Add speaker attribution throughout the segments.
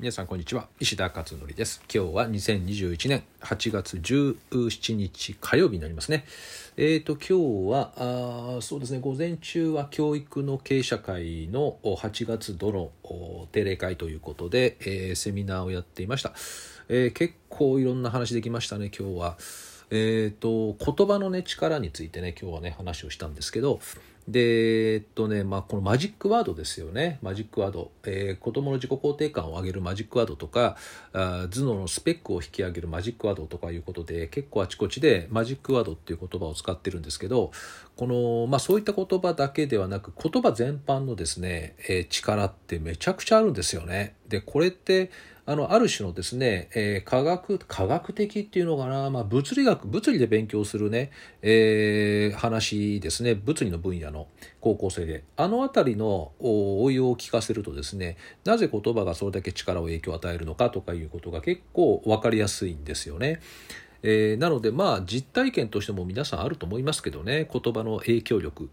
Speaker 1: 皆さんこんにちは。石田勝則です。今日は2021年8月17日火曜日になりますね。えーと今日はあそうですね。午前中は教育の経営者会の8月度の定例会ということで、えー、セミナーをやっていました、えー、結構いろんな話できましたね今日は。えーと言葉のね力についてね今日はね話をしたんですけどで、えっとね、まあ、このマジックワードですよね。マジックワード。えー、子供の自己肯定感を上げるマジックワードとか、あ頭脳のスペックを引き上げるマジックワードとかいうことで、結構あちこちでマジックワードっていう言葉を使ってるんですけど、この、まあ、そういった言葉だけではなく、言葉全般のですね、えー、力ってめちゃくちゃあるんですよね。で、これって、あのある種のですね、えー、科学科学的っていうのかな、まあ、物理学物理で勉強するね、えー、話ですね物理の分野の高校生であの辺りの応用を聞かせるとですねなぜ言葉がそれだけ力を影響を与えるのかとかいうことが結構分かりやすいんですよね。えー、なのでまあ実体験としても皆さんあると思いますけどね。言葉の影響力。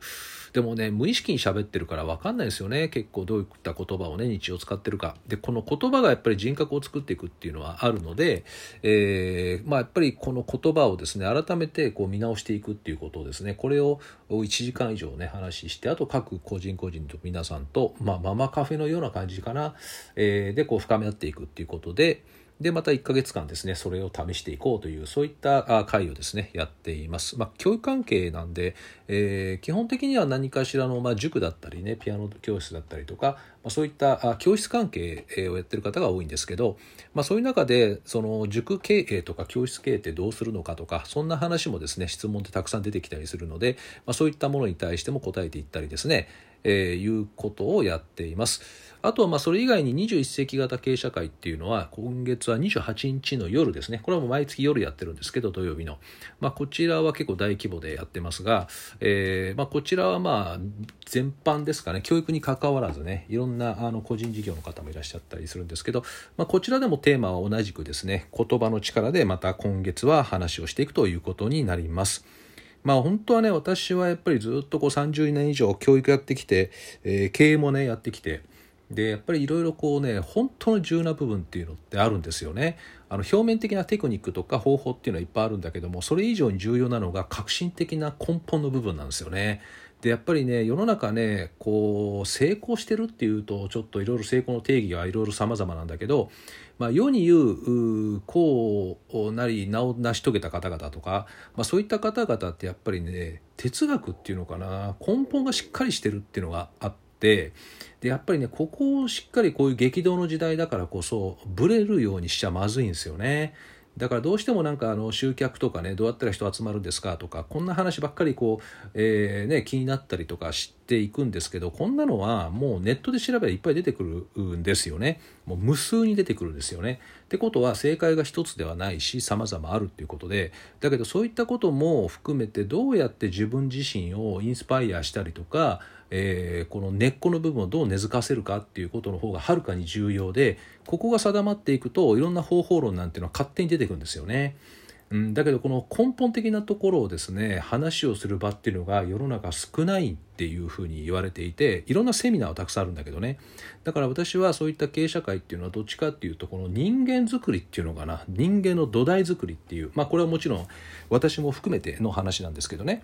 Speaker 1: でもね無意識に喋ってるから分かんないですよね。結構どういった言葉をね日常使ってるか。でこの言葉がやっぱり人格を作っていくっていうのはあるので、えー、まあ、やっぱりこの言葉をですね改めてこう見直していくっていうことをですねこれを1時間以上ね話してあと各個人個人と皆さんと、まあ、ママカフェのような感じかな、えー、でこう深め合っていくっていうことでで、また1ヶ月間ですね、それを試していこうという、そういった会をですね、やっています。まあ、教育関係なんで、えー、基本的には何かしらの、まあ、塾だったりね、ピアノ教室だったりとか、まあ、そういった教室関係をやってる方が多いんですけど、まあ、そういう中で、その塾経営とか教室経営ってどうするのかとか、そんな話もですね、質問でたくさん出てきたりするので、まあ、そういったものに対しても答えていったりですね、えー、いうことをやっています。あとはまあそれ以外に21世紀型経営者会っていうのは今月は28日の夜ですね。これはもう毎月夜やってるんですけど土曜日の。まあ、こちらは結構大規模でやってますが、えー、まあこちらはまあ全般ですかね教育に関わらずねいろんなあの個人事業の方もいらっしゃったりするんですけど、まあ、こちらでもテーマは同じくですね言葉の力でまた今月は話をしていくということになります。まあ本当はね私はやっぱりずっとこう30年以上教育やってきて、えー、経営もねやってきてでやっぱりいろいろこうね本当の重要な部分っていうのってあるんですよね。あの表面的なテクニックとか方法っていうのはいっぱいあるんだけどもそれ以上に重要なのが革新的な根本の部分なんですよね。でやっぱりね世の中ねこう成功してるっていうとちょっといろいろ成功の定義はいろいろ様々なんだけど、まあ、世に言うこうなり名を成し遂げた方々とか、まあ、そういった方々ってやっぱりね哲学っていうのかな根本がしっかりしてるっていうのがあってでやっぱりねここをしっかりこういう激動の時代だからこそブレるようにしちゃまずいんですよね。だからどうしてもなんかあの集客とかねどうやったら人集まるんですかとかこんな話ばっかりこう、えーね、気になったりとかしていくんですけどこんなのはもうネットで調べればいっぱい出てくるんですよねもう無数に出てくるんですよね。ってことは正解が一つではないし様々あるっていうことでだけどそういったことも含めてどうやって自分自身をインスパイアしたりとかえー、この根っこの部分をどう根付かせるかっていうことの方がはるかに重要でここが定まっていくといろんな方法論なんていうのは勝手に出てくるんですよね。うん、だけどこの根本的なところをですね話をする場っていうのが世の中少ないっていうふうに言われていていろんなセミナーはたくさんあるんだけどね。だから私はそういった経営者会っていうのはどっちかっていうとこの人間づくりっていうのかな。人間の土台づくりっていう。まあこれはもちろん私も含めての話なんですけどね、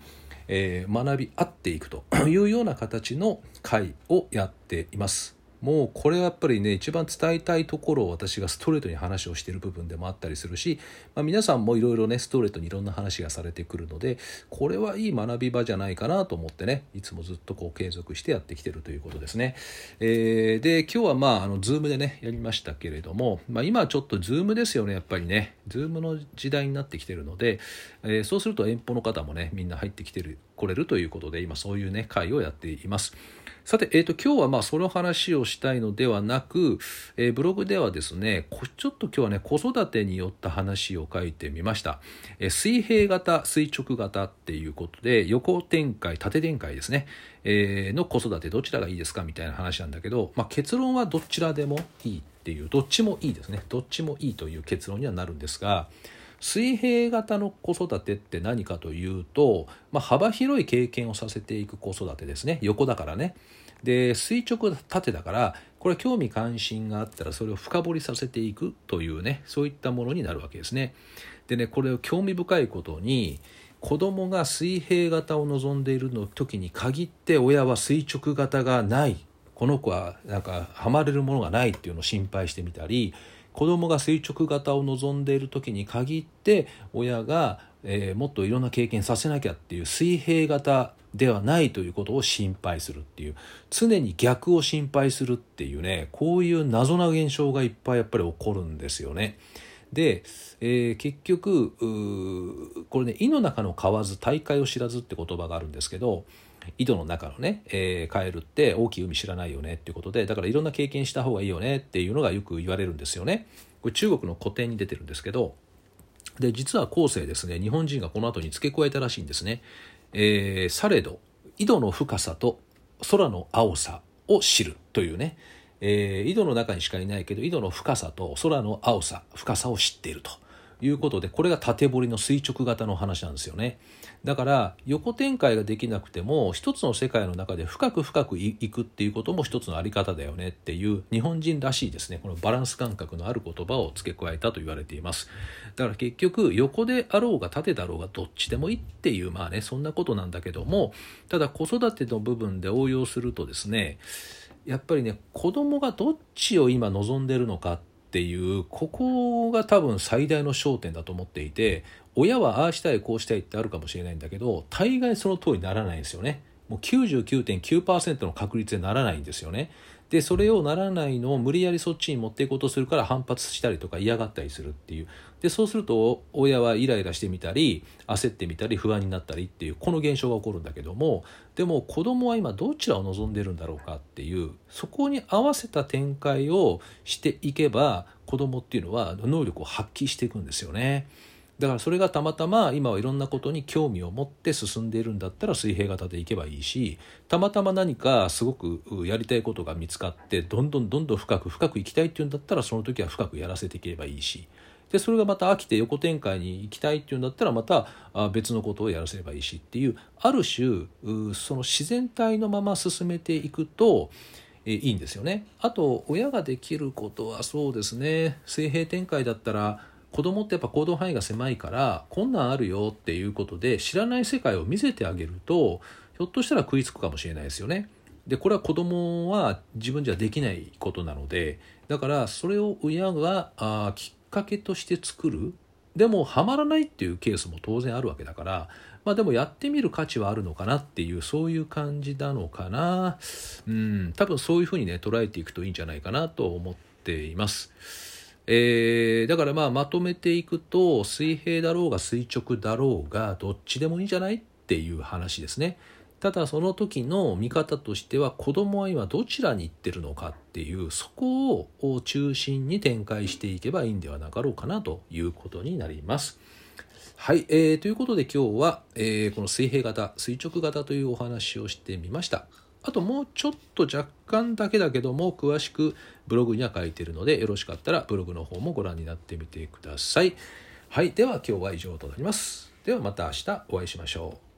Speaker 1: えー、学び合っていくというような形の会をやっています。もうこれはやっぱりね一番伝えたいところを私がストレートに話をしている部分でもあったりするし、まあ、皆さんもいろいろねストレートにいろんな話がされてくるのでこれはいい学び場じゃないかなと思ってねいつもずっとこう継続してやってきてるということですね。えー、で今日はまああの Zoom でねやりましたけれども、まあ、今ちょっと Zoom ですよねやっぱりね Zoom の時代になってきてるので、えー、そうすると遠方の方もねみんな入ってきてる来れるということで今そういうね会をやっています。さて、えーと、今日はまあその話をしたいのではなく、えー、ブログではですねちょっと今日はね子育てによった話を書いてみました、えー、水平型垂直型っていうことで横展開縦展開ですね、えー、の子育てどちらがいいですかみたいな話なんだけど、まあ、結論はどちらでもいいっていうどっちもいいですね。どっちもいいという結論にはなるんですが水平型の子育てって何かというと、まあ、幅広い経験をさせていく子育てですね。横だからね。で垂直縦だからこれは興味関心があったらそれを深掘りさせていくというねそういったものになるわけですね。でねこれを興味深いことに子供が水平型を望んでいるの時に限って親は垂直型がない。この子はなんかハマれるものがないっていうのを心配してみたり子供が垂直型を望んでいる時に限って親が、えー、もっといろんな経験させなきゃっていう水平型ではないということを心配するっていう常に逆を心配するっていうねこういう謎な現象がいっぱいやっぱり起こるんですよね。で、えー、結局これね「井の中の蛙大海を知らず」って言葉があるんですけど井戸の中のね、えー、カエルって大きい海知らないよねっていうことでだからいろんな経験した方がいいよねっていうのがよく言われるんですよね。これ中国の古典に出てるんですけどで実は後世ですね日本人がこの後に付け加えたらしいんですね。えー、されど井戸の深さと空の青さを知るというねえー、井戸の中にしかいないけど井戸の深さと空の青さ深さを知っているということでこれが縦彫りの垂直型の話なんですよね。だから横展開ができなくても一つの世界の中で深く深くいくっていうことも一つの在り方だよねっていう日本人らしいですね。このバランス感覚のある言葉を付け加えたと言われています。だから結局横であろうが縦だろうがどっちでもいいっていうまあねそんなことなんだけどもただ子育ての部分で応用するとですねやっぱりね子供がどっちを今望んでるのかってていうここが多分最大の焦点だと思っていて親はああしたいこうしたいってあるかもしれないんだけど大概その通りにならないんですよね。もう99.9%の確率でならないんですよね。でそれをならないのを無理やりそっちに持っていこうとするから反発したりとか嫌がったりするっていうでそうすると親はイライラしてみたり焦ってみたり不安になったりっていうこの現象が起こるんだけどもでも子供は今どちらを望んでるんだろうかっていうそこに合わせた展開をしていけば子供っていうのは能力を発揮していくんですよね。だからそれがたまたま今はいろんなことに興味を持って進んでいるんだったら水平型でいけばいいしたまたま何かすごくやりたいことが見つかってどんどんどんどん深く深くいきたいっていうんだったらその時は深くやらせていければいいしでそれがまた飽きて横展開に行きたいっていうんだったらまた別のことをやらせればいいしっていうある種その自然体のまま進めていくといいんですよね。あと親ができることはそうですね水平展開だったら子供ってやっぱ行動範囲が狭いからこんなんあるよっていうことで知らない世界を見せてあげるとひょっとしたら食いつくかもしれないですよね。でこれは子供は自分じゃできないことなのでだからそれを親があきっかけとして作るでもハマらないっていうケースも当然あるわけだからまあでもやってみる価値はあるのかなっていうそういう感じなのかなうん多分そういうふうにね捉えていくといいんじゃないかなと思っています。えー、だからまあまとめていくと水平だろうが垂直だろうがどっちでもいいんじゃないっていう話ですね。ただその時の見方としては子供は今どちらに行ってるのかっていうそこを中心に展開していけばいいんではなかろうかなということになります。はい、えー、ということで今日は、えー、この水平型垂直型というお話をしてみました。あともうちょっと若干だけだけども詳しくブログには書いているのでよろしかったらブログの方もご覧になってみてください。はい、では今日は以上となります。ではまた明日お会いしましょう。